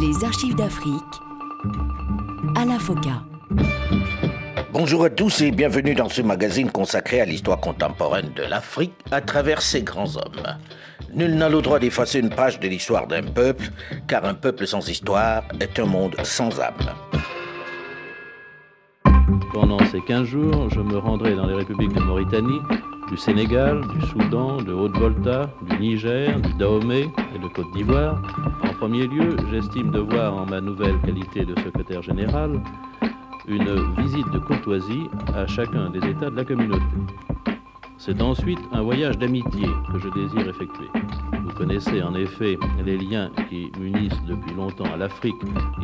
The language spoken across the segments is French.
Les archives d'Afrique. Alain Foka. Bonjour à tous et bienvenue dans ce magazine consacré à l'histoire contemporaine de l'Afrique à travers ses grands hommes. Nul n'a le droit d'effacer une page de l'histoire d'un peuple, car un peuple sans histoire est un monde sans âme. Pendant ces 15 jours, je me rendrai dans les républiques de Mauritanie, du Sénégal, du Soudan, de Haute-Volta, du Niger, du Dahomey et de Côte d'Ivoire. En premier lieu, j'estime devoir en ma nouvelle qualité de secrétaire général une visite de courtoisie à chacun des États de la communauté. C'est ensuite un voyage d'amitié que je désire effectuer. Vous connaissez en effet les liens qui m'unissent depuis longtemps à l'Afrique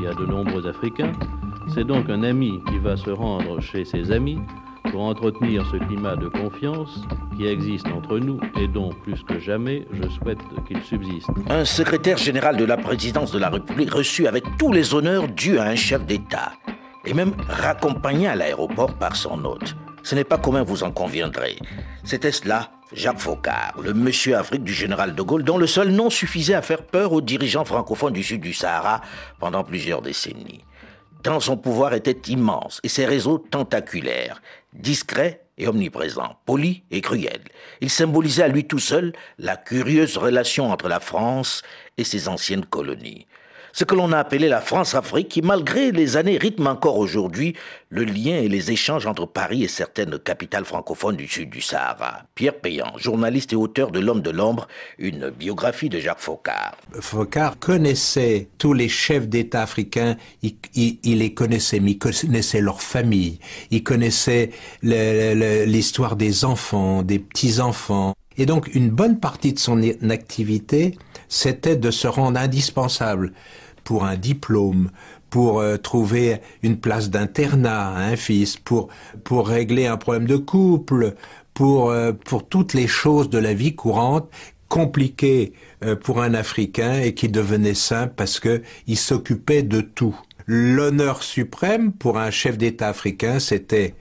et à de nombreux Africains. C'est donc un ami qui va se rendre chez ses amis pour entretenir ce climat de confiance qui existe entre nous et dont, plus que jamais, je souhaite qu'il subsiste. Un secrétaire général de la présidence de la République reçu avec tous les honneurs dus à un chef d'État et même raccompagné à l'aéroport par son hôte. Ce n'est pas commun, vous en conviendrez. C'était cela, Jacques Faucard, le monsieur Afrique du général de Gaulle, dont le seul nom suffisait à faire peur aux dirigeants francophones du sud du Sahara pendant plusieurs décennies. Tant son pouvoir était immense et ses réseaux tentaculaires, discrets et omniprésents, polis et cruels. Il symbolisait à lui tout seul la curieuse relation entre la France et ses anciennes colonies ce que l'on a appelé la France-Afrique, qui malgré les années rythme encore aujourd'hui le lien et les échanges entre Paris et certaines capitales francophones du sud du Sahara. Pierre Payan, journaliste et auteur de L'homme de l'ombre, une biographie de Jacques Faucard. Faucard connaissait tous les chefs d'État africains, il, les connaissait, mais il connaissait leur famille, il connaissait l'histoire des enfants, des petits-enfants. Et donc une bonne partie de son activité, c'était de se rendre indispensable pour un diplôme, pour euh, trouver une place d'internat à un fils, pour, pour régler un problème de couple, pour, euh, pour toutes les choses de la vie courante compliquées euh, pour un Africain et qui devenaient simples parce que il s'occupait de tout. L'honneur suprême pour un chef d'État africain, c'était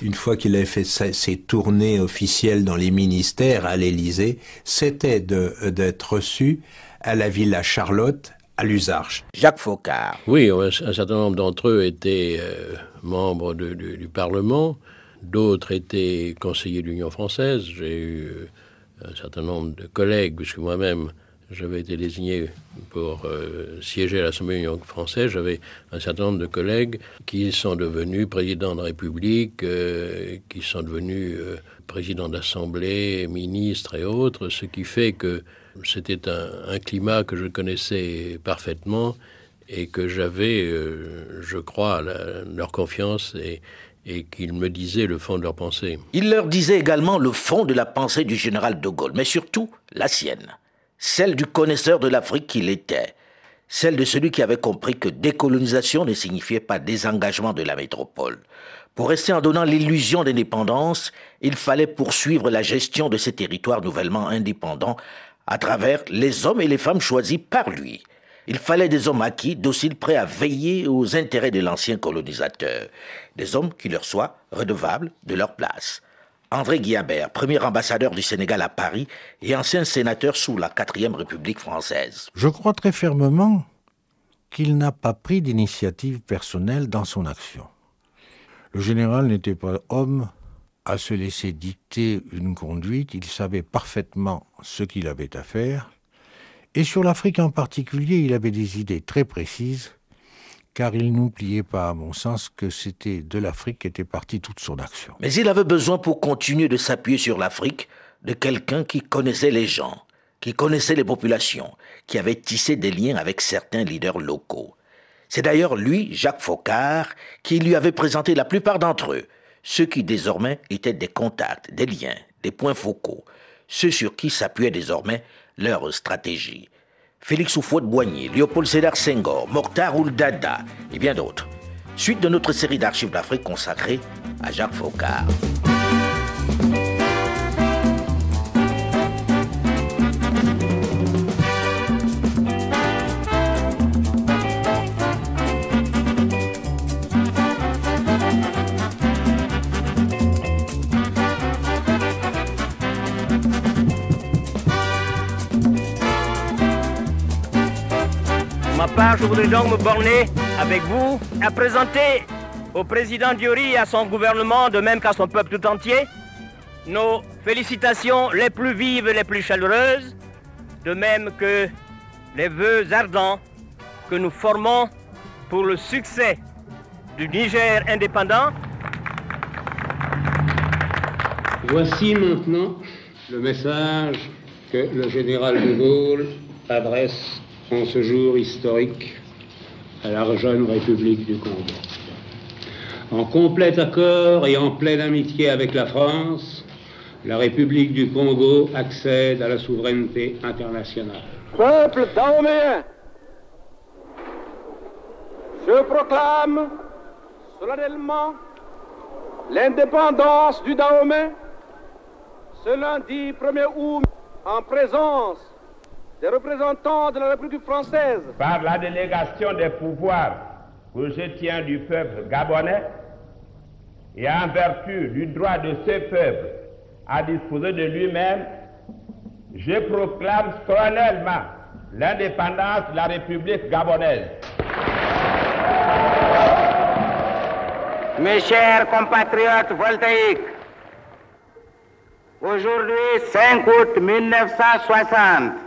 une fois qu'il avait fait ses tournées officielles dans les ministères à l'Élysée, c'était d'être reçu à la Villa Charlotte à l'Usarche. Jacques Faucard. Oui, un, certain nombre d'entre eux étaient euh, membres du, Parlement, d'autres étaient conseillers de l'Union française. J'ai eu euh, un certain nombre de collègues, puisque moi-même j'avais été désigné pour euh, siéger à l'Assemblée de l'Union française. J'avais un certain nombre de collègues qui sont devenus présidents de la République, qui sont devenus présidents d'Assemblée, ministres et autres, ce qui fait que c'était un, climat que je connaissais parfaitement et que j'avais, euh, je crois, leur confiance et, et qu'ils me disaient le fond de leur pensée. Il leur disait également le fond de la pensée du général de Gaulle, mais surtout la sienne, celle du connaisseur de l'Afrique qu'il était, celle de celui qui avait compris que décolonisation ne signifiait pas désengagement de la métropole. Pour rester en donnant l'illusion d'indépendance, il fallait poursuivre la gestion de ces territoires nouvellement indépendants à travers les hommes et les femmes choisis par lui. Il fallait des hommes acquis, dociles, prêts à veiller aux intérêts de l'ancien colonisateur, des hommes qui leur soient redevables de leur place. André Guillabert, premier ambassadeur du Sénégal à Paris et ancien sénateur sous la quatrième République française. Je crois très fermement qu'il n'a pas pris d'initiative personnelle dans son action. Le général n'était pas homme à se laisser dicter une conduite, il savait parfaitement ce qu'il avait à faire, et sur l'Afrique en particulier, il avait des idées très précises, car il n'oubliait pas, à mon sens, que c'était de l'Afrique qu'était partie toute son action. Mais il avait besoin, pour continuer de s'appuyer sur l'Afrique, de quelqu'un qui connaissait les gens, qui connaissait les populations, qui avait tissé des liens avec certains leaders locaux. C'est d'ailleurs lui, Jacques Faucard, qui lui avait présenté la plupart d'entre eux, ceux qui désormais étaient des contacts, des liens, des points focaux, ceux sur qui s'appuyait désormais leur stratégie. Félix Houphouët-Boigny, Léopold Sédar Senghor, Mokhtar Ouldada et bien d'autres. Suite de notre série d'archives d'Afrique consacrée à Jacques Faucard. Je voudrais donc me borner avec vous à présenter au président Diori et à son gouvernement, de même qu'à son peuple tout entier, nos félicitations les plus vives et les plus chaleureuses, de même que les vœux ardents que nous formons pour le succès du Niger indépendant. Voici maintenant le message que le général de Gaulle adresse en ce jour historique à la jeune République du Congo. En complet accord et en pleine amitié avec la France, la République du Congo accède à la souveraineté internationale. Peuple dahoméen, je proclame solennellement l'indépendance du Dahomey ce lundi 1er août en présence des représentants de la République française. Par la délégation des pouvoirs que je tiens du peuple gabonais et en vertu du droit de ce peuple à disposer de lui-même, je proclame solennellement l'indépendance de la République gabonaise. Mes chers compatriotes voltaïques, aujourd'hui 5 août 1960,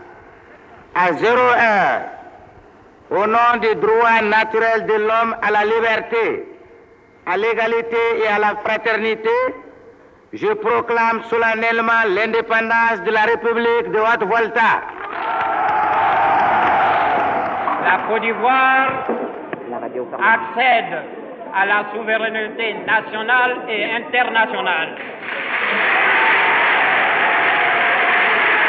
à 01, au nom du droit naturel de l'homme à la liberté, à l'égalité et à la fraternité, je proclame solennellement l'indépendance de la République de Haute-Volta. La Côte d'Ivoire accède à la souveraineté nationale et internationale.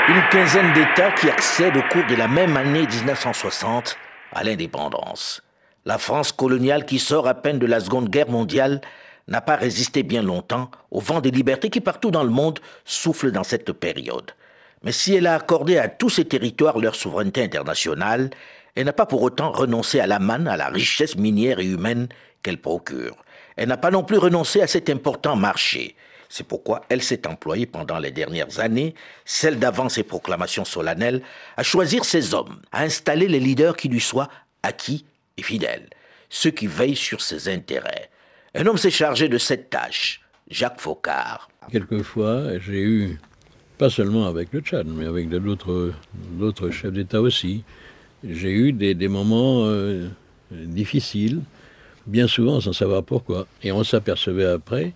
Une quinzaine d'États qui accèdent au cours de la même année 1960 à l'indépendance. La France coloniale qui sort à peine de la Seconde Guerre mondiale n'a pas résisté bien longtemps au vent des libertés qui partout dans le monde soufflent dans cette période. Mais si elle a accordé à tous ces territoires leur souveraineté internationale, elle n'a pas pour autant renoncé à la manne, à la richesse minière et humaine qu'elle procure. Elle n'a pas non plus renoncé à cet important marché. C'est pourquoi elle s'est employée pendant les dernières années, celles d'avant ses proclamations solennelles, à choisir ses hommes, à installer les leaders qui lui soient acquis et fidèles, ceux qui veillent sur ses intérêts. Un homme s'est chargé de cette tâche, Jacques Faucard. Quelquefois, j'ai eu, pas seulement avec le Tchad, mais avec d'autres, chefs d'État aussi, j'ai eu des, des moments euh, difficiles, bien souvent sans savoir pourquoi. Et on s'apercevait après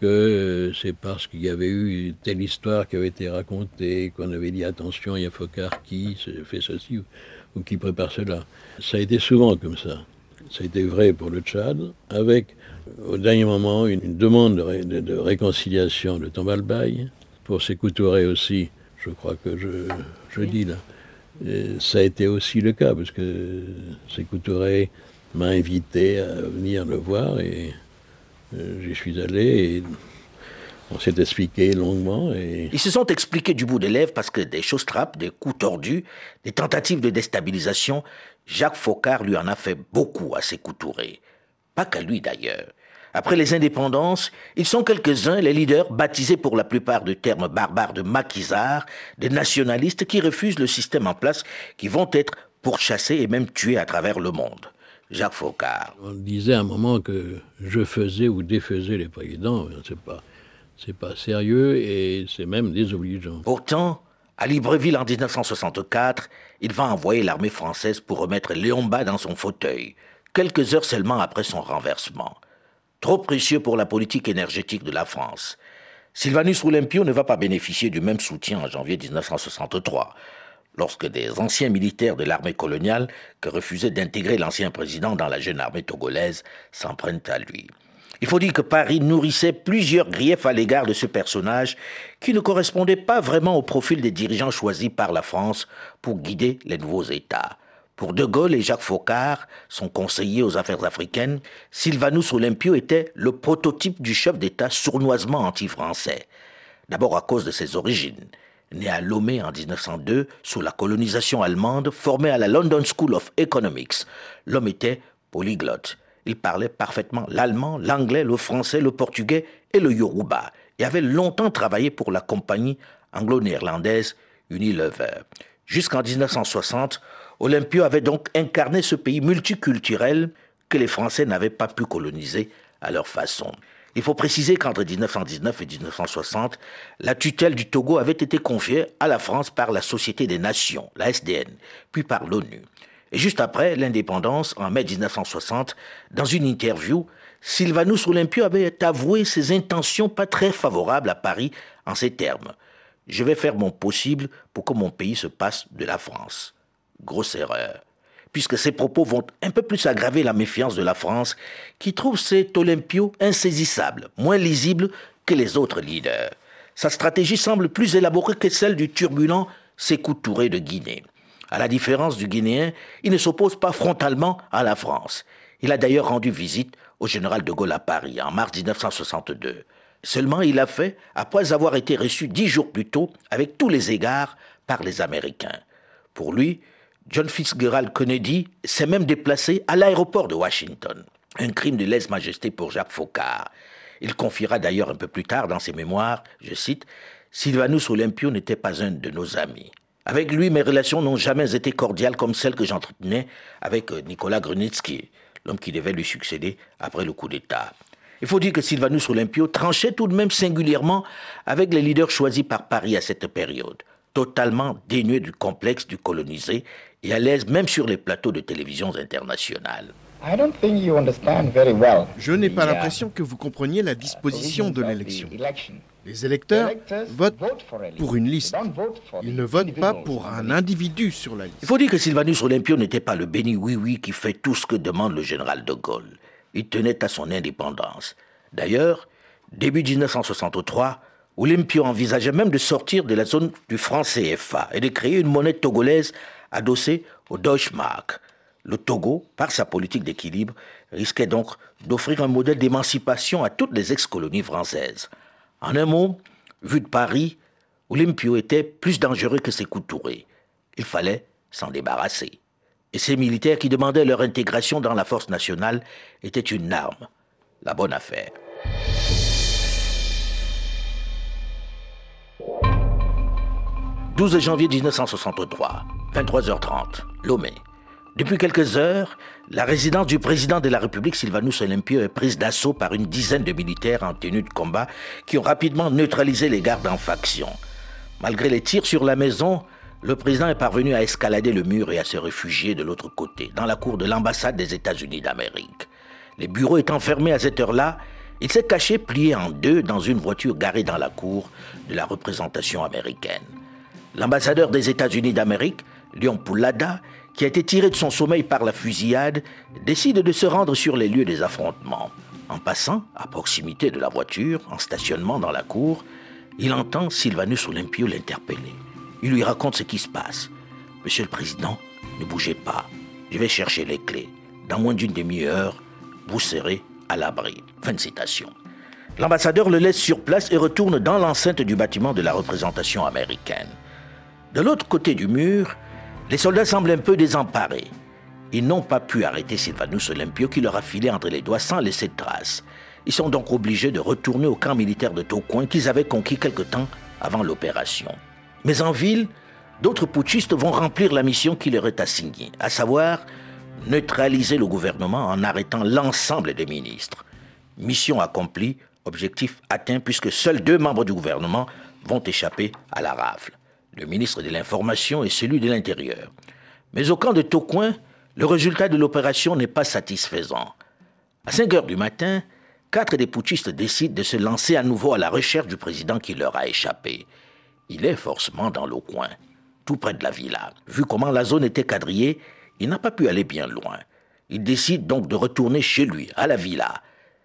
que c'est parce qu'il y avait eu telle histoire qui avait été racontée, qu'on avait dit attention, il y a Focard qui fait ceci ou qui prépare cela. Ça a été souvent comme ça. Ça a été vrai pour le Tchad, avec au dernier moment une demande de, réconciliation de Tombalbaye. Pour Sékou aussi, je crois que je, dis là. ça a été aussi le cas, parce que Sékou Touré m'a invité à venir le voir et euh, j'y suis allé et on s'est expliqué longuement. Ils se sont expliqués du bout des lèvres parce que des choses trappes, des coups tordus, des tentatives de déstabilisation, Jacques Faucard lui en a fait beaucoup à ses Touré. Pas qu'à lui d'ailleurs. Après les indépendances, ils sont quelques-uns, les leaders, baptisés pour la plupart de termes barbares de maquisards, des nationalistes qui refusent le système en place, qui vont être pourchassés et même tués à travers le monde. Jacques Faucard. On disait à un moment que je faisais ou défaisais les présidents, c'est pas, c'est pas sérieux et c'est même désobligeant. Pourtant, à Libreville en 1964, il va envoyer l'armée française pour remettre Léon Bas dans son fauteuil, quelques heures seulement après son renversement trop précieux pour la politique énergétique de la France. Sylvanus Olympio ne va pas bénéficier du même soutien en janvier 1963, lorsque des anciens militaires de l'armée coloniale, que refusait d'intégrer l'ancien président dans la jeune armée togolaise, s'en prennent à lui. Il faut dire que Paris nourrissait plusieurs griefs à l'égard de ce personnage qui ne correspondait pas vraiment au profil des dirigeants choisis par la France pour guider les nouveaux États. Pour De Gaulle et Jacques Faucard, son conseiller aux affaires africaines, Sylvanus Olympio était le prototype du chef d'État sournoisement anti-français. D'abord à cause de ses origines. Né à Lomé en 1902, sous la colonisation allemande, formé à la London School of Economics, l'homme était polyglotte. Il parlait parfaitement l'allemand, l'anglais, le français, le portugais et le yoruba, et avait longtemps travaillé pour la compagnie anglo-néerlandaise Unilever. Jusqu'en 1960, Olympio avait donc incarné ce pays multiculturel que les Français n'avaient pas pu coloniser à leur façon. Il faut préciser qu'entre 1919 et 1960, la tutelle du Togo avait été confiée à la France par la Société des Nations, la SDN, puis par l'ONU. Et juste après l'indépendance, en mai 1960, dans une interview, Sylvanus Olympio avait avoué ses intentions pas très favorables à Paris en ces termes. Je vais faire mon possible pour que mon pays se passe de la France. Grosse erreur puisque ces propos vont un peu plus aggraver la méfiance de la France, qui trouve cet Olympio insaisissable, moins lisible que les autres leaders. Sa stratégie semble plus élaborée que celle du turbulent Sékou Touré de Guinée. À la différence du Guinéen, il ne s'oppose pas frontalement à la France. Il a d'ailleurs rendu visite au général de Gaulle à Paris en mars 1962. Seulement, il l'a fait après avoir été reçu dix jours plus tôt avec tous les égards par les Américains. Pour lui, John Fitzgerald Kennedy s'est même déplacé à l'aéroport de Washington. Un crime de lèse-majesté pour Jacques Faucard. Il confiera d'ailleurs un peu plus tard dans ses mémoires, je cite, Sylvanus Olympio n'était pas un de nos amis. Avec lui, mes relations n'ont jamais été cordiales comme celles que j'entretenais avec euh, Nicolas Grunitsky, l'homme qui devait lui succéder après le coup d'État. Il faut dire que Sylvanus Olympio tranchait tout de même singulièrement avec les leaders choisis par Paris à cette période, totalement dénué du complexe du colonisé et à l'aise même sur les plateaux de télévision internationales. Je n'ai pas uh, l'impression que vous compreniez la disposition de l'élection. Les électeurs votent pour une liste. Ils ne votent pas pour un individu sur la liste. Il faut dire que Sylvanus Olympio n'était pas le béni oui-oui qui fait tout ce que demande le général de Gaulle. Il tenait à son indépendance. D'ailleurs, début 1963, Olympio envisageait même de sortir de la zone du franc CFA et de créer une monnaie togolaise adossé au Deutschmark. Le Togo, par sa politique d'équilibre, risquait donc d'offrir un modèle d'émancipation à toutes les ex-colonies françaises. En un mot, vu de Paris, Olympio était plus dangereux que ses coups Il fallait s'en débarrasser. Et ces militaires qui demandaient leur intégration dans la force nationale étaient une arme. La bonne affaire. 12 janvier 1963, 23h30, Lomé. Depuis quelques heures, la résidence du président de la République, Sylvanus Olympio, est prise d'assaut par une dizaine de militaires en tenue de combat qui ont rapidement neutralisé les gardes en faction. Malgré les tirs sur la maison, le président est parvenu à escalader le mur et à se réfugier de l'autre côté, dans la cour de l'ambassade des États-Unis d'Amérique. Les bureaux étant fermés à cette heure-là, il s'est caché plié en deux dans une voiture garée dans la cour de la représentation américaine. L'ambassadeur des États-Unis d'Amérique, Léon Poulada, qui a été tiré de son sommeil par la fusillade, décide de se rendre sur les lieux des affrontements. En passant, à proximité de la voiture, en stationnement dans la cour, il entend Sylvanus Olympio l'interpeller. Il lui raconte ce qui se passe. Monsieur le Président, ne bougez pas. Je vais chercher les clés. Dans moins d'une demi-heure, vous serez à l'abri. Fin de citation. L'ambassadeur le laisse sur place et retourne dans l'enceinte du bâtiment de la représentation américaine. De l'autre côté du mur, les soldats semblent un peu désemparés. Ils n'ont pas pu arrêter Sylvanus Olympio qui leur a filé entre les doigts sans laisser de traces. Ils sont donc obligés de retourner au camp militaire de Tocoin qu'ils avaient conquis quelque temps avant l'opération. Mais en ville, d'autres putschistes vont remplir la mission qui leur est assignée, à savoir neutraliser le gouvernement en arrêtant l'ensemble des ministres. Mission accomplie, objectif atteint puisque seuls deux membres du gouvernement vont échapper à la rafle le ministre de l'Information et celui de l'Intérieur. Mais au camp de Tocoin, le résultat de l'opération n'est pas satisfaisant. À 5 heures du matin, quatre des putschistes décident de se lancer à nouveau à la recherche du président qui leur a échappé. Il est forcément dans le coin, tout près de la villa. Vu comment la zone était quadrillée, il n'a pas pu aller bien loin. Il décide donc de retourner chez lui, à la villa.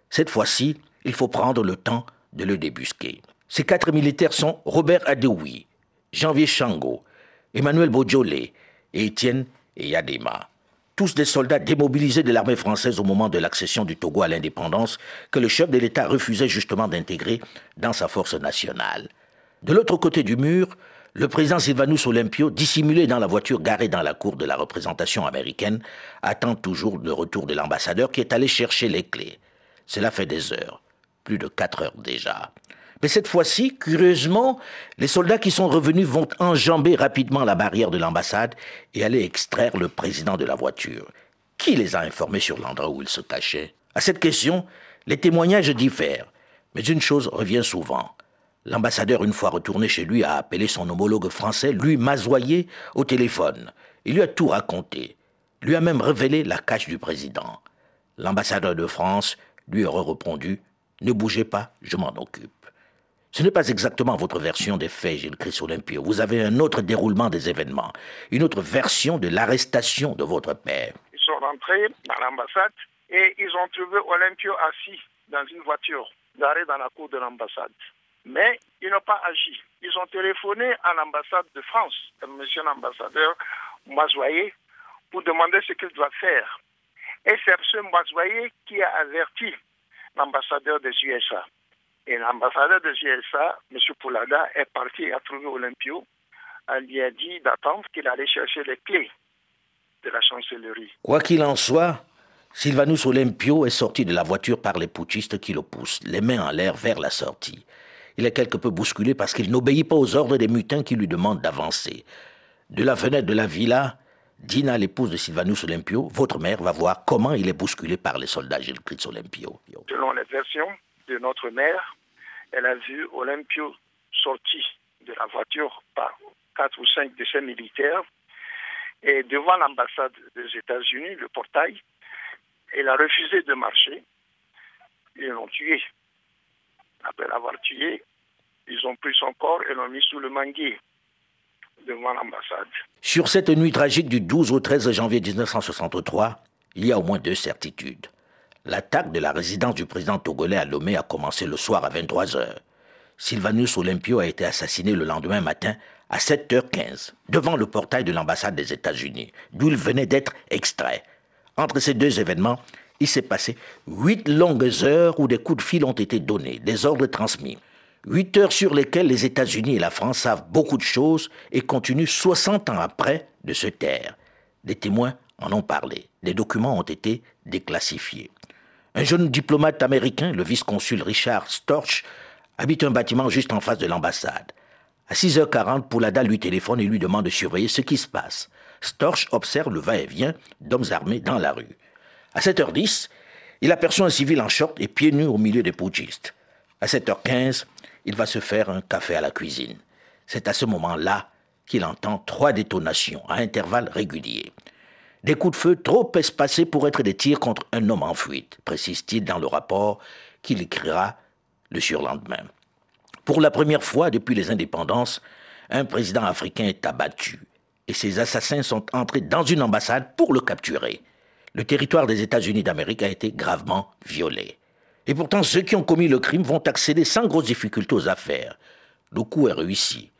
Cette fois-ci, il faut prendre le temps de le débusquer. Ces quatre militaires sont Robert Adeoui, Janvier Chango, Emmanuel Bojolé et Étienne Yadema. Tous des soldats démobilisés de l'armée française au moment de l'accession du Togo à l'indépendance que le chef de l'État refusait justement d'intégrer dans sa force nationale. De l'autre côté du mur, le président Sylvanus Olympio, dissimulé dans la voiture garée dans la cour de la représentation américaine, attend toujours le retour de l'ambassadeur qui est allé chercher les clés. Cela fait des heures, plus de quatre heures déjà. Mais cette fois-ci, curieusement, les soldats qui sont revenus vont enjamber rapidement la barrière de l'ambassade et aller extraire le président de la voiture. Qui les a informés sur l'endroit où il se cachait À cette question, les témoignages diffèrent. Mais une chose revient souvent. L'ambassadeur, une fois retourné chez lui, a appelé son homologue français, lui masoyer, au téléphone. Il lui a tout raconté. Lui a même révélé la cache du président. L'ambassadeur de France lui aurait répondu Ne bougez pas, je m'en occupe. Ce n'est pas exactement votre version des faits, Gilles Christ Olympio. Vous avez un autre déroulement des événements, une autre version de l'arrestation de votre père. Ils sont rentrés dans l'ambassade et ils ont trouvé Olympio assis dans une voiture garée dans la cour de l'ambassade. Mais ils n'ont pas agi. Ils ont téléphoné à l'ambassade de France, monsieur l'ambassadeur Mazoyer, pour demander ce qu'il doit faire. Et c'est ce Mazoyer qui a averti l'ambassadeur des USA. Et l'ambassadeur des USA, M. Poulada, est parti à trouver Olympio. Elle lui a dit d'attendre qu'il allait chercher les clés de la chancellerie. Quoi qu'il en soit, Sylvanus Olympio est sorti de la voiture par les putschistes qui le poussent, les mains en l'air vers la sortie. Il est quelque peu bousculé parce qu'il n'obéit pas aux ordres des mutins qui lui demandent d'avancer. De la fenêtre de la villa, Dina, l'épouse de Sylvanus Olympio, votre mère, va voir comment il est bousculé par les soldats Gilles Olympio. Selon les versions de notre mère, elle a vu Olympio sorti de la voiture par quatre ou cinq de ses militaires et devant l'ambassade des États-Unis, le portail, elle a refusé de marcher. Ils l'ont tué. Après l'avoir tué, ils ont pris son corps et l'ont mis sous le manguier devant l'ambassade. Sur cette nuit tragique du 12 au 13 janvier 1963, il y a au moins deux certitudes. L'attaque de la résidence du président togolais à Lomé a commencé le soir à 23 heures. Sylvanus Olympio a été assassiné le lendemain matin à 7h15 devant le portail de l'ambassade des États-Unis, d'où il venait d'être extrait. Entre ces deux événements, il s'est passé huit longues heures où des coups de fil ont été donnés, des ordres transmis. Huit heures sur lesquelles les États-Unis et la France savent beaucoup de choses et continuent 60 ans après de se taire. Des témoins en ont parlé. Des documents ont été déclassifiés. Un jeune diplomate américain, le vice-consul Richard Storch, habite un bâtiment juste en face de l'ambassade. À 6h40, Poulada lui téléphone et lui demande de surveiller ce qui se passe. Storch observe le va-et-vient d'hommes armés dans la rue. À 7h10, il aperçoit un civil en short et pieds nus au milieu des putschistes. À 7h15, il va se faire un café à la cuisine. C'est à ce moment-là qu'il entend trois détonations à intervalles réguliers. Des coups de feu trop espacés pour être des tirs contre un homme en fuite, précise-t-il dans le rapport qu'il écrira le surlendemain. Pour la première fois depuis les indépendances, un président africain est abattu et ses assassins sont entrés dans une ambassade pour le capturer. Le territoire des États-Unis d'Amérique a été gravement violé. Et pourtant, ceux qui ont commis le crime vont accéder sans grosse difficulté aux affaires. Le coup est réussi.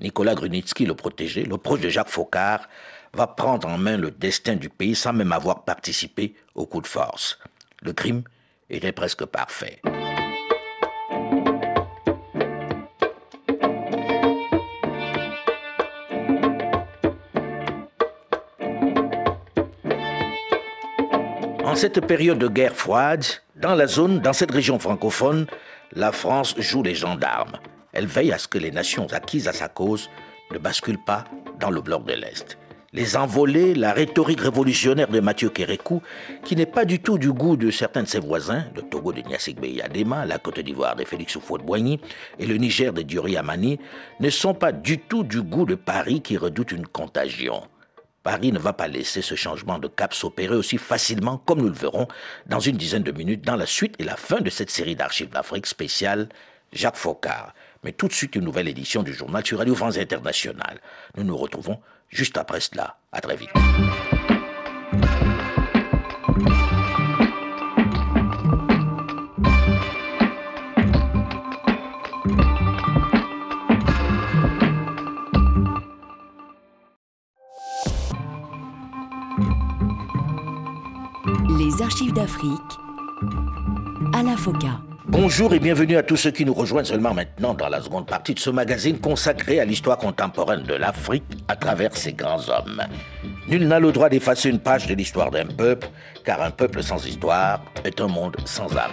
Nicolas Grunitsky, le protégé, le proche de Jacques Faucard, va prendre en main le destin du pays sans même avoir participé au coup de force. Le crime était presque parfait. En cette période de guerre froide, dans la zone, dans cette région francophone, la France joue les gendarmes. Elle veille à ce que les nations acquises à sa cause ne basculent pas dans le bloc de l'Est. Les envolées, la rhétorique révolutionnaire de Mathieu Kérékou, qui n'est pas du tout du goût de certains de ses voisins, le Togo de Nyasik Beyadema, la Côte d'Ivoire de Félix Houphouët-Boigny et le Niger de Diori Amani, ne sont pas du tout du goût de Paris qui redoute une contagion. Paris ne va pas laisser ce changement de cap s'opérer aussi facilement comme nous le verrons dans une dizaine de minutes dans la suite et la fin de cette série d'archives d'Afrique spéciale Jacques Faucard. Mais tout de suite une nouvelle édition du journal sur Radio France Internationale. Nous nous retrouvons juste après cela. À très vite. Les archives d'Afrique à la. Bonjour et bienvenue à tous ceux qui nous rejoignent seulement maintenant dans la seconde partie de ce magazine consacré à l'histoire contemporaine de l'Afrique à travers ses grands hommes. Nul n'a le droit d'effacer une page de l'histoire d'un peuple, car un peuple sans histoire est un monde sans âme.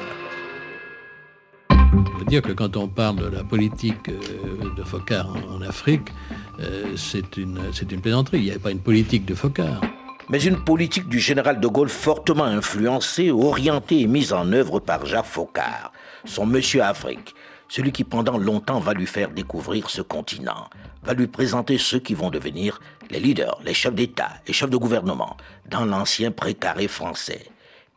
Je veux dire que quand on parle de la politique de Focard en, Afrique, c'est une, une plaisanterie. Il n'y avait pas une politique de Focard mais une politique du général de Gaulle fortement influencée, orientée et mise en œuvre par Jacques Faucard, son monsieur Afrique, celui qui pendant longtemps va lui faire découvrir ce continent, va lui présenter ceux qui vont devenir les leaders, les chefs d'État et chefs de gouvernement dans l'ancien précaré français.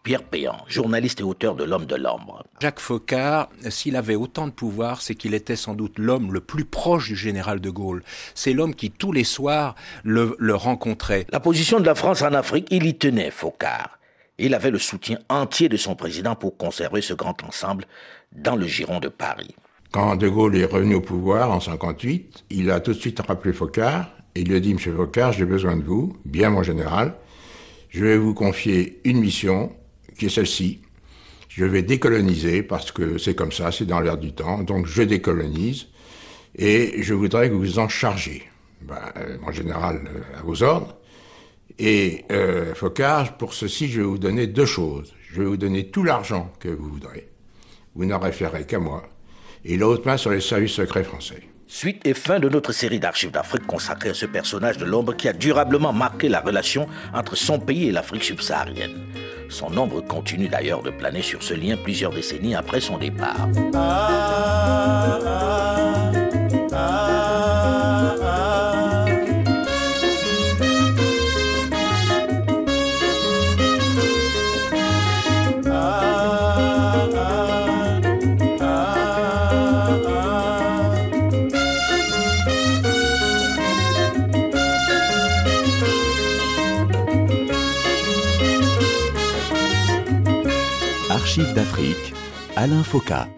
Pierre Péan, journaliste et auteur de L'homme de l'ombre. Jacques Faucard, s'il avait autant de pouvoir, c'est qu'il était sans doute l'homme le plus proche du général de Gaulle. C'est l'homme qui tous les soirs le, le, rencontrait. La position de la France en Afrique, il y tenait, Faucard. Il avait le soutien entier de son président pour conserver ce grand ensemble dans le giron de Paris. Quand De Gaulle est revenu au pouvoir en 58, il a tout de suite rappelé Faucard. Et il lui a dit, Monsieur Faucard, j'ai besoin de vous, bien mon général. Je vais vous confier une mission qui est celle-ci. Je vais décoloniser parce que c'est comme ça, c'est dans l'air du temps. Donc je décolonise et je voudrais que vous vous en chargiez. Ben, euh, mon général, euh, à vos ordres. Et euh, Focard, pour ceci, je vais vous donner deux choses. Je vais vous donner tout l'argent que vous voudrez. Vous n'en référez qu'à moi. Et l'autre main sur les services secrets français. Suite et fin de notre série d'archives d'Afrique consacrée à ce personnage de l'ombre qui a durablement marqué la relation entre son pays et l'Afrique subsaharienne. Son ombre continue d'ailleurs de planer sur ce lien plusieurs décennies après son départ. Alain Foka.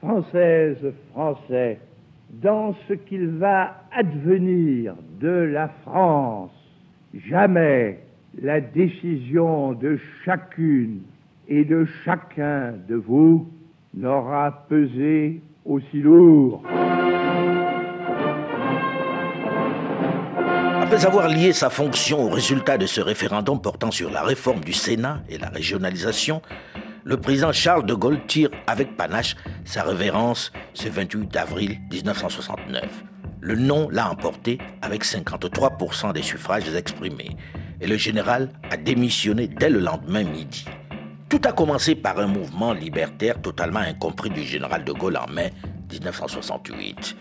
Française, Français, dans ce qu'il va advenir de la France, jamais la décision de chacune et de chacun de vous n'aura pesé aussi lourd. Après avoir lié sa fonction au résultat de ce référendum portant sur la réforme du Sénat et la régionalisation, le président Charles de Gaulle tire avec panache sa révérence ce 28 avril 1969. Le non l'a emporté avec 53% des suffrages exprimés et le général a démissionné dès le lendemain midi. Tout a commencé par un mouvement libertaire totalement incompris du général de Gaulle en mai 1968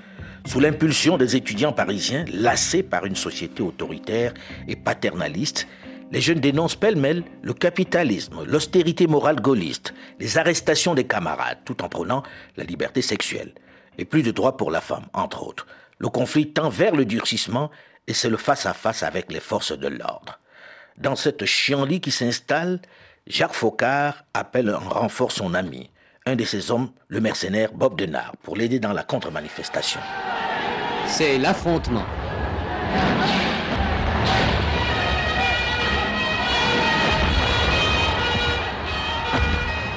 sous l'impulsion des étudiants parisiens, lassés par une société autoritaire et paternaliste, les jeunes dénoncent pêle-mêle le capitalisme, l'austérité morale gaulliste, les arrestations des camarades, tout en prônant la liberté sexuelle, et plus de droits pour la femme, entre autres. Le conflit tend vers le durcissement et c'est le face-à-face avec les forces de l'ordre. Dans cette chienlit qui s'installe, Jacques Faucard appelle en renfort son ami, un de ses hommes, le mercenaire Bob Denard, pour l'aider dans la contre-manifestation. C'est l'affrontement.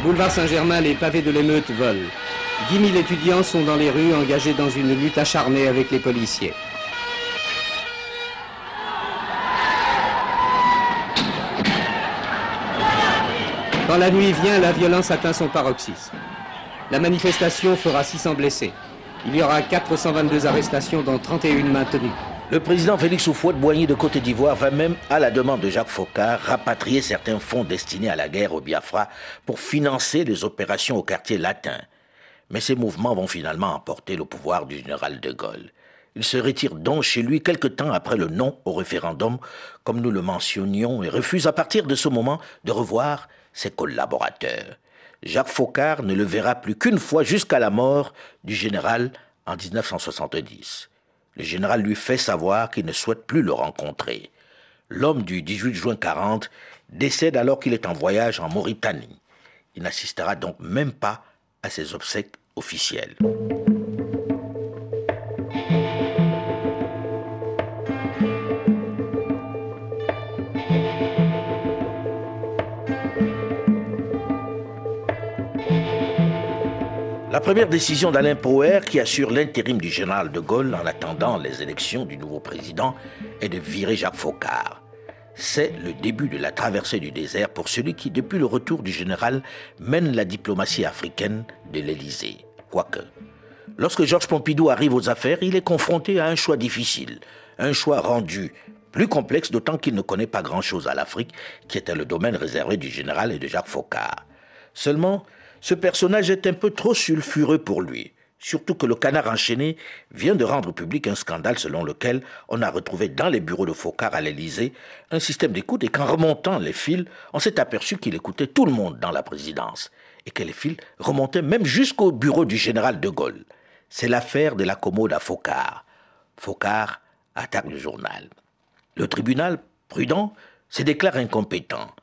Boulevard Saint-Germain, les pavés de l'émeute volent. 10 000 étudiants sont dans les rues engagés dans une lutte acharnée avec les policiers. Quand la nuit vient, la violence atteint son paroxysme. La manifestation fera 600 blessés. Il y aura 422 arrestations, dont 31 maintenues. Le président Félix Houphouët-Boigny de Côte d'Ivoire va même, à la demande de Jacques Faucard, rapatrier certains fonds destinés à la guerre au Biafra pour financer les opérations au quartier latin. Mais ces mouvements vont finalement emporter le pouvoir du général de Gaulle. Il se retire donc chez lui quelque temps après le non au référendum, comme nous le mentionnions, et refuse à partir de ce moment de revoir ses collaborateurs. Jacques Faucard ne le verra plus qu'une fois jusqu'à la mort du général en 1970. Le général lui fait savoir qu'il ne souhaite plus le rencontrer. L'homme du 18 juin 40 décède alors qu'il est en voyage en Mauritanie. Il n'assistera donc même pas à ses obsèques officielles. La première décision d'Alain Poher, qui assure l'intérim du général de Gaulle en attendant les élections du nouveau président, est de virer Jacques Faucard. c'est le début de la traversée du désert pour celui qui, depuis le retour du général, mène la diplomatie africaine de l'Élysée. Quoique, lorsque Georges Pompidou arrive aux affaires, il est confronté à un choix difficile, un choix rendu plus complexe d'autant qu'il ne connaît pas grand-chose à l'Afrique, qui était le domaine réservé du général et de Jacques Faucard. Seulement, ce personnage est un peu trop sulfureux pour lui. Surtout que le canard enchaîné vient de rendre public un scandale selon lequel on a retrouvé dans les bureaux de Faucard à l'Élysée un système d'écoute et qu'en remontant les fils, on s'est aperçu qu'il écoutait tout le monde dans la présidence et que les fils remontaient même jusqu'au bureau du général de Gaulle. C'est l'affaire de la commode à Faucard. Faucard attaque le journal. Le tribunal, prudent, se déclare incompétent.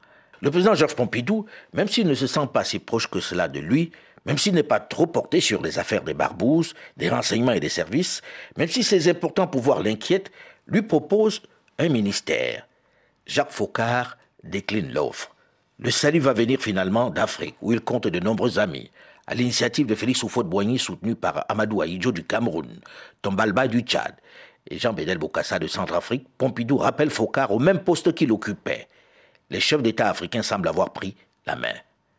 Le président Georges Pompidou, même s'il ne se sent pas si proche que cela de lui, même s'il n'est pas trop porté sur les affaires des barbouzes, des renseignements et des services, même si ses importants pouvoirs l'inquiètent, lui propose un ministère. Jacques Faucard décline l'offre. Le salut va venir finalement d'Afrique, où il compte de nombreux amis. À l'initiative de Félix Houphouët-Boigny, soutenu par Amadou Ahidjo du Cameroun, Tombalba du Tchad et Jean-Bédel Bokassa de Centrafrique, Pompidou rappelle Faucard au même poste qu'il occupait. Les chefs d'État africains semblent avoir pris la main.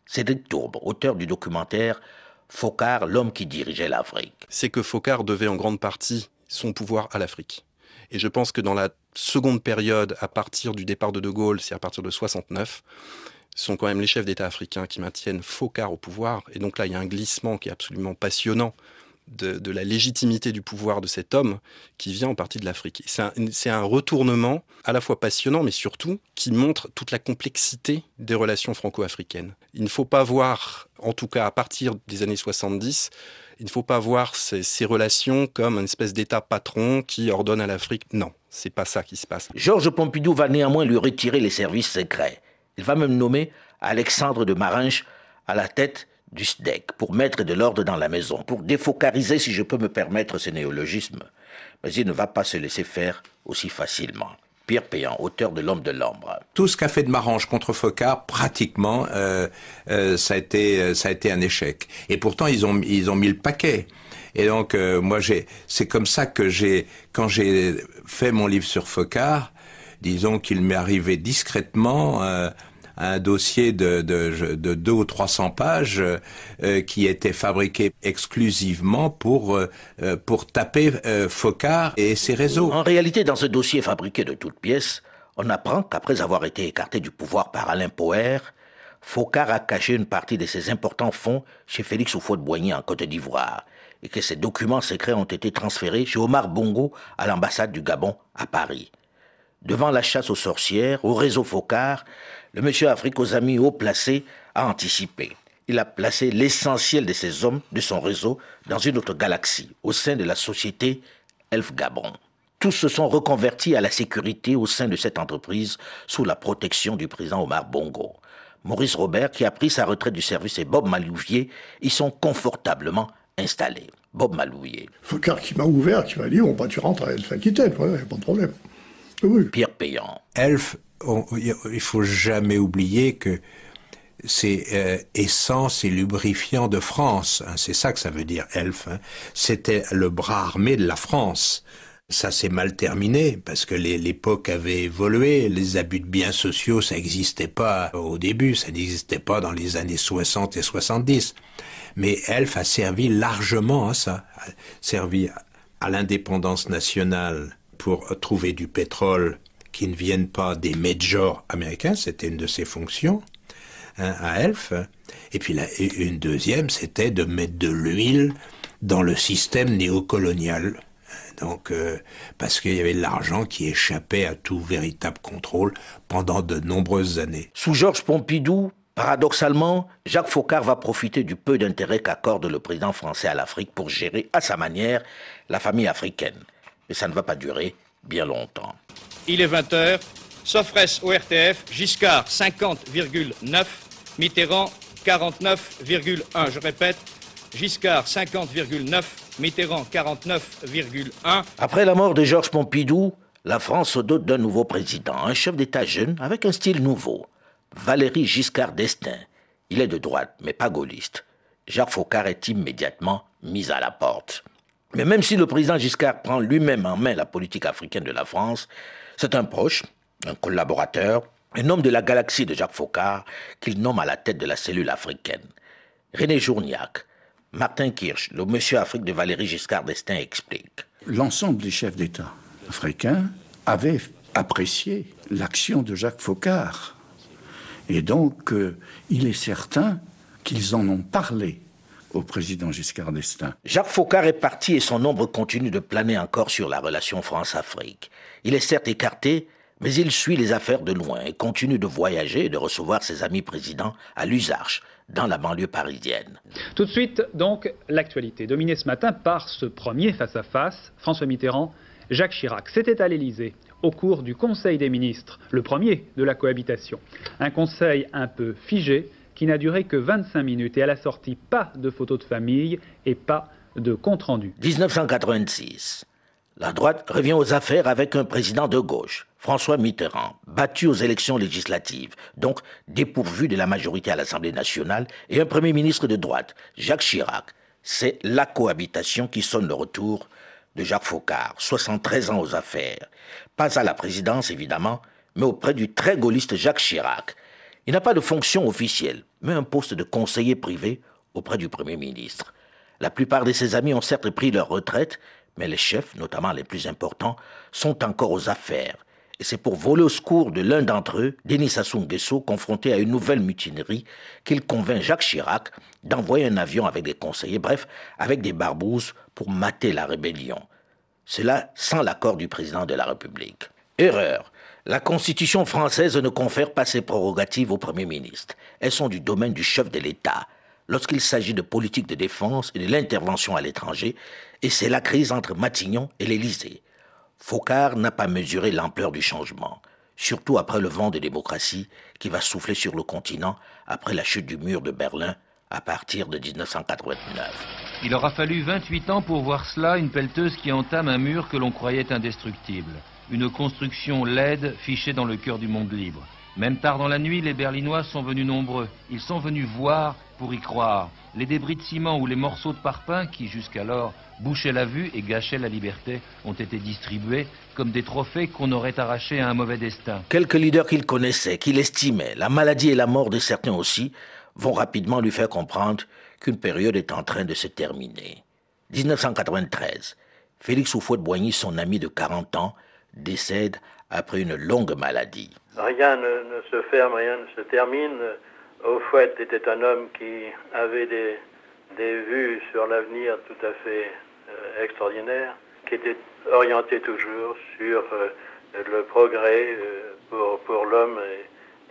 Cédric Tourbe, auteur du documentaire Focard, l'homme qui dirigeait l'Afrique. C'est que Focard devait en grande partie son pouvoir à l'Afrique. Et je pense que dans la seconde période, à partir du départ de De Gaulle, c'est à partir de 69, ce sont quand même les chefs d'État africains qui maintiennent Focard au pouvoir. Et donc là, il y a un glissement qui est absolument passionnant de, la légitimité du pouvoir de cet homme qui vient en partie de l'Afrique. C'est un, retournement à la fois passionnant, mais surtout qui montre toute la complexité des relations franco-africaines. Il ne faut pas voir, en tout cas à partir des années 70, il ne faut pas voir ces, relations comme une espèce d'État patron qui ordonne à l'Afrique. Non, c'est pas ça qui se passe. Georges Pompidou va néanmoins lui retirer les services secrets. Il va même nommer Alexandre de Marinche à la tête du SDEC pour mettre de l'ordre dans la maison, pour défocariser, si je peux me permettre ce néologisme. Mais il ne va pas se laisser faire aussi facilement. Pierre Péan, auteur de L'homme de l'ombre. Tout ce qu'a fait de Marange contre Focard, pratiquement, euh, euh, ça a été euh, ça a été un échec. Et pourtant, ils ont ils ont mis le paquet. Et donc, moi, j'ai c'est comme ça que j'ai quand j'ai fait mon livre sur Focard, disons qu'il m'est arrivé discrètement un dossier de, de, de deux ou 300 pages euh, qui était fabriqué exclusivement pour, euh, pour taper euh, Focard et ses réseaux. En réalité, dans ce dossier fabriqué de toutes pièces, on apprend qu'après avoir été écarté du pouvoir par Alain Poher, Focard a caché une partie de ses importants fonds chez Félix Houphouët-Boigny en Côte d'Ivoire et que ces documents secrets ont été transférés chez Omar Bongo à l'ambassade du Gabon à Paris. Devant la chasse aux sorcières, au réseau Focard, le monsieur Afrique aux amis haut placés a anticipé. Il a placé l'essentiel de ses hommes de son réseau dans une autre galaxie, au sein de la société Elf Gabon. Tous se sont reconvertis à la sécurité au sein de cette entreprise sous la protection du président Omar Bongo. Maurice Robert, qui a pris sa retraite du service, et Bob Malouvier y sont confortablement installés. Bob Malouvier. Focard qui m'a ouvert, qui m'a dit, on va tu rentres à Elf Aquitaine, ouais, pas de problème. Pierre Payan. Elf il faut jamais oublier que c'est euh, essence et lubrifiant de France. Hein, c'est ça que ça veut dire elf. Hein. C'était le bras armé de la France. Ça s'est mal terminé parce que l'époque avait évolué. Les abus de biens sociaux, ça n'existait pas au début, ça n'existait pas dans les années 60 et 70. Mais Elf a servi largement à ça, a servi à l'indépendance nationale pour trouver du pétrole qui ne viennent pas des majors américains, c'était une de ses fonctions hein, à Elf. Et puis une deuxième, c'était de mettre de l'huile dans le système néocolonial. Donc, euh, parce qu'il y avait de l'argent qui échappait à tout véritable contrôle pendant de nombreuses années. Sous Georges Pompidou, paradoxalement, Jacques Faucard va profiter du peu d'intérêt qu'accorde le président français à l'Afrique pour gérer à sa manière la famille africaine. Mais ça ne va pas durer bien longtemps il est 20h. Sofres au RTF, Giscard 50,9, Mitterrand 49,1. Je répète, Giscard 50,9, Mitterrand 49,1. Après la mort de Georges Pompidou, la France se dote d'un nouveau président, un chef d'État jeune avec un style nouveau. Valéry Giscard d'Estaing. Il est de droite, mais pas gaulliste. Jacques Faucard est immédiatement mis à la porte. Mais même si le président Giscard prend lui-même en main la politique africaine de la France, c'est un proche, un collaborateur, un homme de la galaxie de Jacques Faucard qu'il nomme à la tête de la cellule africaine. René Journiac, Martin Kirsch, le monsieur Afrique de Valéry Giscard d'Estaing explique. L'ensemble des chefs d'État africains avaient apprécié l'action de Jacques Faucard. Et donc, euh, il est certain qu'ils en ont parlé au président Giscard d'Estaing. Jacques Faucard est parti et son ombre continue de planer encore sur la relation France-Afrique. Il est certes écarté, mais il suit les affaires de loin et continue de voyager et de recevoir ses amis présidents à Lusarches, dans la banlieue parisienne. Tout de suite, donc, l'actualité, dominée ce matin par ce premier face-à-face, François Mitterrand, Jacques Chirac. C'était à l'Élysée, au cours du Conseil des ministres, le premier de la cohabitation. Un conseil un peu figé, qui n'a duré que 25 minutes et à la sortie, pas de photos de famille et pas de compte-rendu. 1986. La droite revient aux affaires avec un président de gauche, François Mitterrand, battu aux élections législatives, donc dépourvu de la majorité à l'Assemblée nationale, et un Premier ministre de droite, Jacques Chirac. C'est la cohabitation qui sonne le retour de Jacques Faucard, 73 ans aux affaires. Pas à la présidence, évidemment, mais auprès du très gaulliste Jacques Chirac. Il n'a pas de fonction officielle, mais un poste de conseiller privé auprès du Premier ministre. La plupart de ses amis ont certes pris leur retraite, mais les chefs, notamment les plus importants, sont encore aux affaires. Et c'est pour voler au secours de l'un d'entre eux, Denis Sassou Nguesso, confronté à une nouvelle mutinerie, qu'il convainc Jacques Chirac d'envoyer un avion avec des conseillers, bref, avec des barbouzes pour mater la rébellion. Cela sans l'accord du président de la République. Erreur. La Constitution française ne confère pas ses prérogatives au Premier ministre. Elles sont du domaine du chef de l'État lorsqu'il s'agit de politique de défense et de l'intervention à l'étranger, et c'est la crise entre Matignon et l'Élysée. Faucard n'a pas mesuré l'ampleur du changement, surtout après le vent de démocratie qui va souffler sur le continent après la chute du mur de Berlin à partir de 1989. Il aura fallu 28 ans pour voir cela, une pelleteuse qui entame un mur que l'on croyait indestructible. Une construction laide fichée dans le cœur du monde libre. Même tard dans la nuit, les Berlinois sont venus nombreux. Ils sont venus voir pour y croire. Les débris de ciment ou les morceaux de parpaing qui jusqu'alors bouchaient la vue et gâchaient la liberté ont été distribués comme des trophées qu'on aurait arrachés à un mauvais destin. Quelques leaders qu'il connaissait, qu'il estimait, la maladie et la mort de certains aussi, vont rapidement lui faire comprendre qu'une période est en train de se terminer. 1993. Félix Houphouët-Boigny, son ami de 40 ans, décède après une longue maladie. Rien ne, ne se ferme, rien ne se termine. Fouet était un homme qui avait des, des vues sur l'avenir tout à fait euh, extraordinaires, qui était orienté toujours sur euh, le progrès euh, pour, l'homme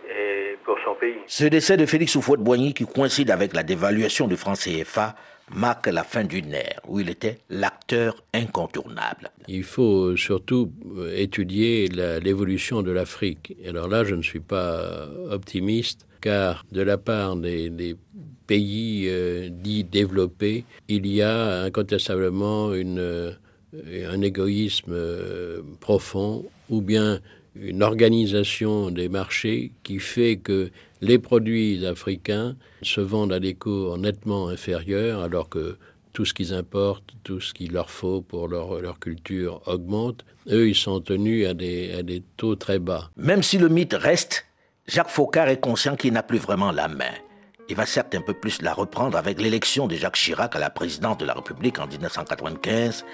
et, pour son pays. Ce décès de Félix Houphouët-Boigny, qui coïncide avec la dévaluation du franc CFA, marque la fin d'une ère où il était l'acteur incontournable. Il faut surtout étudier l'évolution de l'Afrique. Alors là, je ne suis pas optimiste car de la part des, des pays euh, dits développés, il y a incontestablement une, euh, un égoïsme euh, profond ou bien une organisation des marchés qui fait que les produits africains se vendent à des cours nettement inférieurs alors que tout ce qu'ils importent, tout ce qu'il leur faut pour leur, leur, culture augmente. Eux, ils sont tenus à des, à des taux très bas. Même si le mythe reste, Jacques Faucard est conscient qu'il n'a plus vraiment la main. Il va certes un peu plus la reprendre avec l'élection de Jacques Chirac à la présidence de la République en 1995,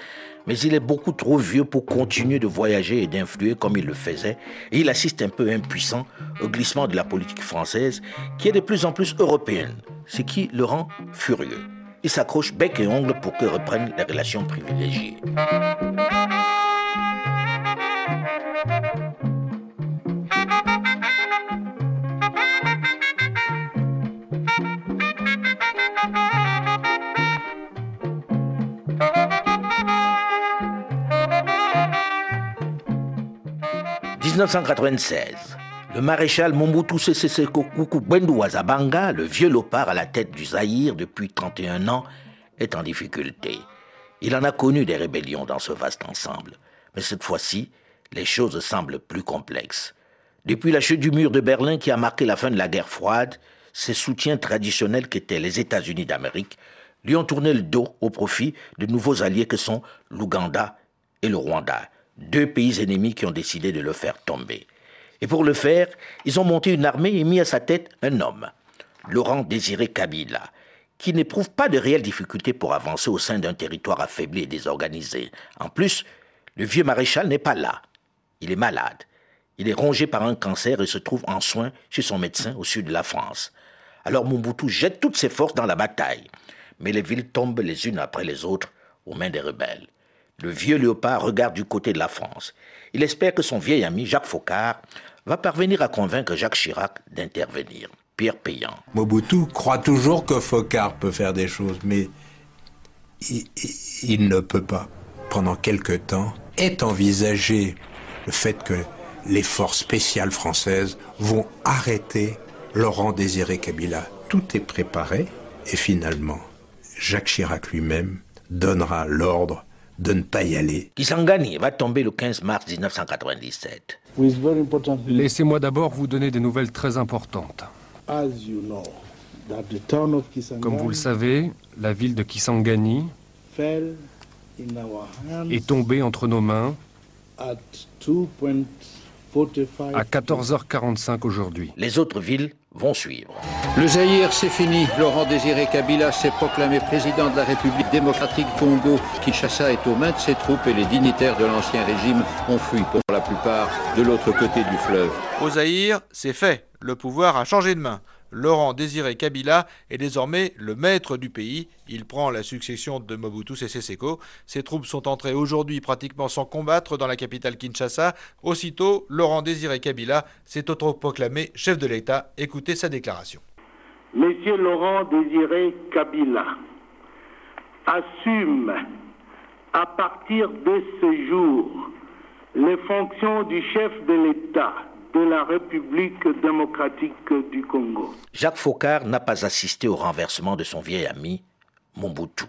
mais il est beaucoup trop vieux pour continuer de voyager et d'influer comme il le faisait, et il assiste un peu impuissant au glissement de la politique française qui est de plus en plus européenne, ce qui le rend furieux. Il s'accroche bec et ongle pour que reprennent les relations privilégiées. 1996, le maréchal Mobutu Sese Seko Kuku Wazabanga, le vieux lopard à la tête du Zaïre depuis 31 ans, est en difficulté. Il en a connu des rébellions dans ce vaste ensemble, mais cette fois-ci, les choses semblent plus complexes. Depuis la chute du mur de Berlin qui a marqué la fin de la guerre froide, ses soutiens traditionnels qu'étaient les États-Unis d'Amérique lui ont tourné le dos au profit de nouveaux alliés que sont l'Ouganda et le Rwanda deux pays ennemis qui ont décidé de le faire tomber. Et pour le faire, ils ont monté une armée et mis à sa tête un homme, Laurent Désiré Kabila, qui n'éprouve pas de réelles difficultés pour avancer au sein d'un territoire affaibli et désorganisé. En plus, le vieux maréchal n'est pas là. Il est malade. Il est rongé par un cancer et se trouve en soins chez son médecin au sud de la France. Alors Mobutu jette toutes ses forces dans la bataille. Mais les villes tombent les unes après les autres aux mains des rebelles. Le vieux léopard regarde du côté de la France. Il espère que son vieil ami Jacques Faucard va parvenir à convaincre Jacques Chirac d'intervenir. Pierre Payant. Mobutu croit toujours que Faucard peut faire des choses, mais il, il ne peut pas. Pendant quelque temps, est envisagé le fait que les forces spéciales françaises vont arrêter Laurent Désiré Kabila. Tout est préparé et finalement, Jacques Chirac lui-même donnera l'ordre de ne pas y aller. Kisangani va tomber le 15 mars 1997. Laissez-moi d'abord vous donner des nouvelles très importantes. Comme vous le savez, la ville de Kisangani est tombée entre nos mains à 14h45 aujourd'hui. Les autres villes vont suivre. Le Zaïre, c'est fini. Laurent Désiré Kabila s'est proclamé président de la République démocratique Congo. Kinshasa est aux mains de ses troupes et les dignitaires de l'ancien régime ont fui pour la plupart de l'autre côté du fleuve. Au Zaïre, c'est fait. Le pouvoir a changé de main. Laurent Désiré Kabila est désormais le maître du pays. Il prend la succession de Mobutu Sese Seko. Ses troupes sont entrées aujourd'hui pratiquement sans combattre dans la capitale Kinshasa. Aussitôt, Laurent Désiré Kabila s'est autoproclamé chef de l'État. Écoutez sa déclaration. Monsieur Laurent Désiré Kabila assume à partir de ce jour les fonctions du chef de l'État de la République démocratique du Congo. Jacques Faucard n'a pas assisté au renversement de son vieil ami, Mobutu.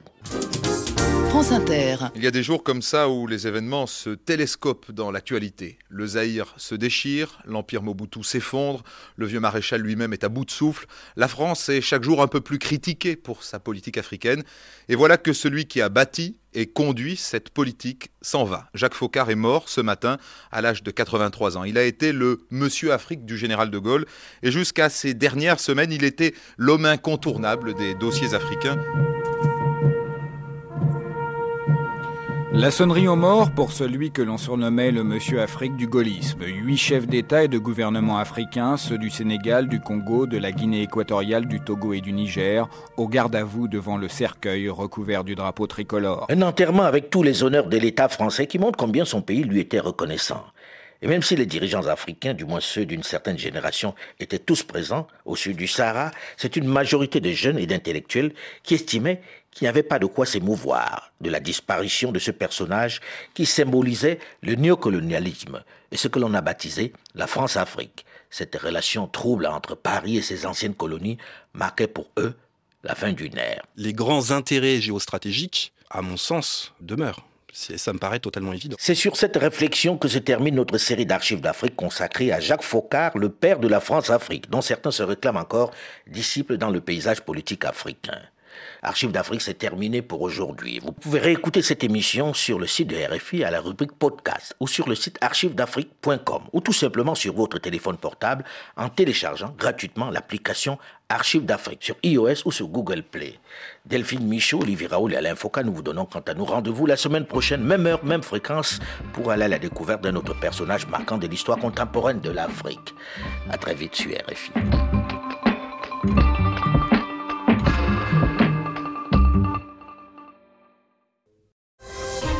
Il y a des jours comme ça où les événements se télescopent dans l'actualité. Le Zaïre se déchire, l'empire Mobutu s'effondre, le vieux maréchal lui-même est à bout de souffle. La France est chaque jour un peu plus critiquée pour sa politique africaine. Et voilà que celui qui a bâti et conduit cette politique s'en va. Jacques Faucard est mort ce matin à l'âge de 83 ans. Il a été le monsieur Afrique du général de Gaulle et jusqu'à ces dernières semaines, il était l'homme incontournable des dossiers africains. La sonnerie aux morts pour celui que l'on surnommait le Monsieur Afrique du gaullisme. Huit chefs d'État et de gouvernement africains, ceux du Sénégal, du Congo, de la Guinée équatoriale, du Togo et du Niger, au garde à vous devant le cercueil recouvert du drapeau tricolore. Un enterrement avec tous les honneurs de l'État français qui montre combien son pays lui était reconnaissant. Et même si les dirigeants africains, du moins ceux d'une certaine génération, étaient tous présents au sud du Sahara, c'est une majorité de jeunes et d'intellectuels qui estimaient qu'il n'y avait pas de quoi s'émouvoir de la disparition de ce personnage qui symbolisait le néocolonialisme et ce que l'on a baptisé la France-Afrique. Cette relation trouble entre Paris et ses anciennes colonies marquait pour eux la fin d'une ère. Les grands intérêts géostratégiques, à mon sens, demeurent. Ça me paraît totalement évident. C'est sur cette réflexion que se termine notre série d'archives d'Afrique consacrée à Jacques Faucard, le père de la France-Afrique, dont certains se réclament encore disciples dans le paysage politique africain. Archives d'Afrique, c'est terminé pour aujourd'hui. Vous pouvez réécouter cette émission sur le site de RFI à la rubrique podcast ou sur le site archivesdafrique.com ou tout simplement sur votre téléphone portable en téléchargeant gratuitement l'application Archives d'Afrique sur iOS ou sur Google Play. Delphine Michaud, Olivier Raoul et Alain Foucault, nous vous donnons quant à nous rendez-vous la semaine prochaine, même heure, même fréquence, pour aller à la découverte d'un autre personnage marquant de l'histoire contemporaine de l'Afrique. À très vite sur RFI.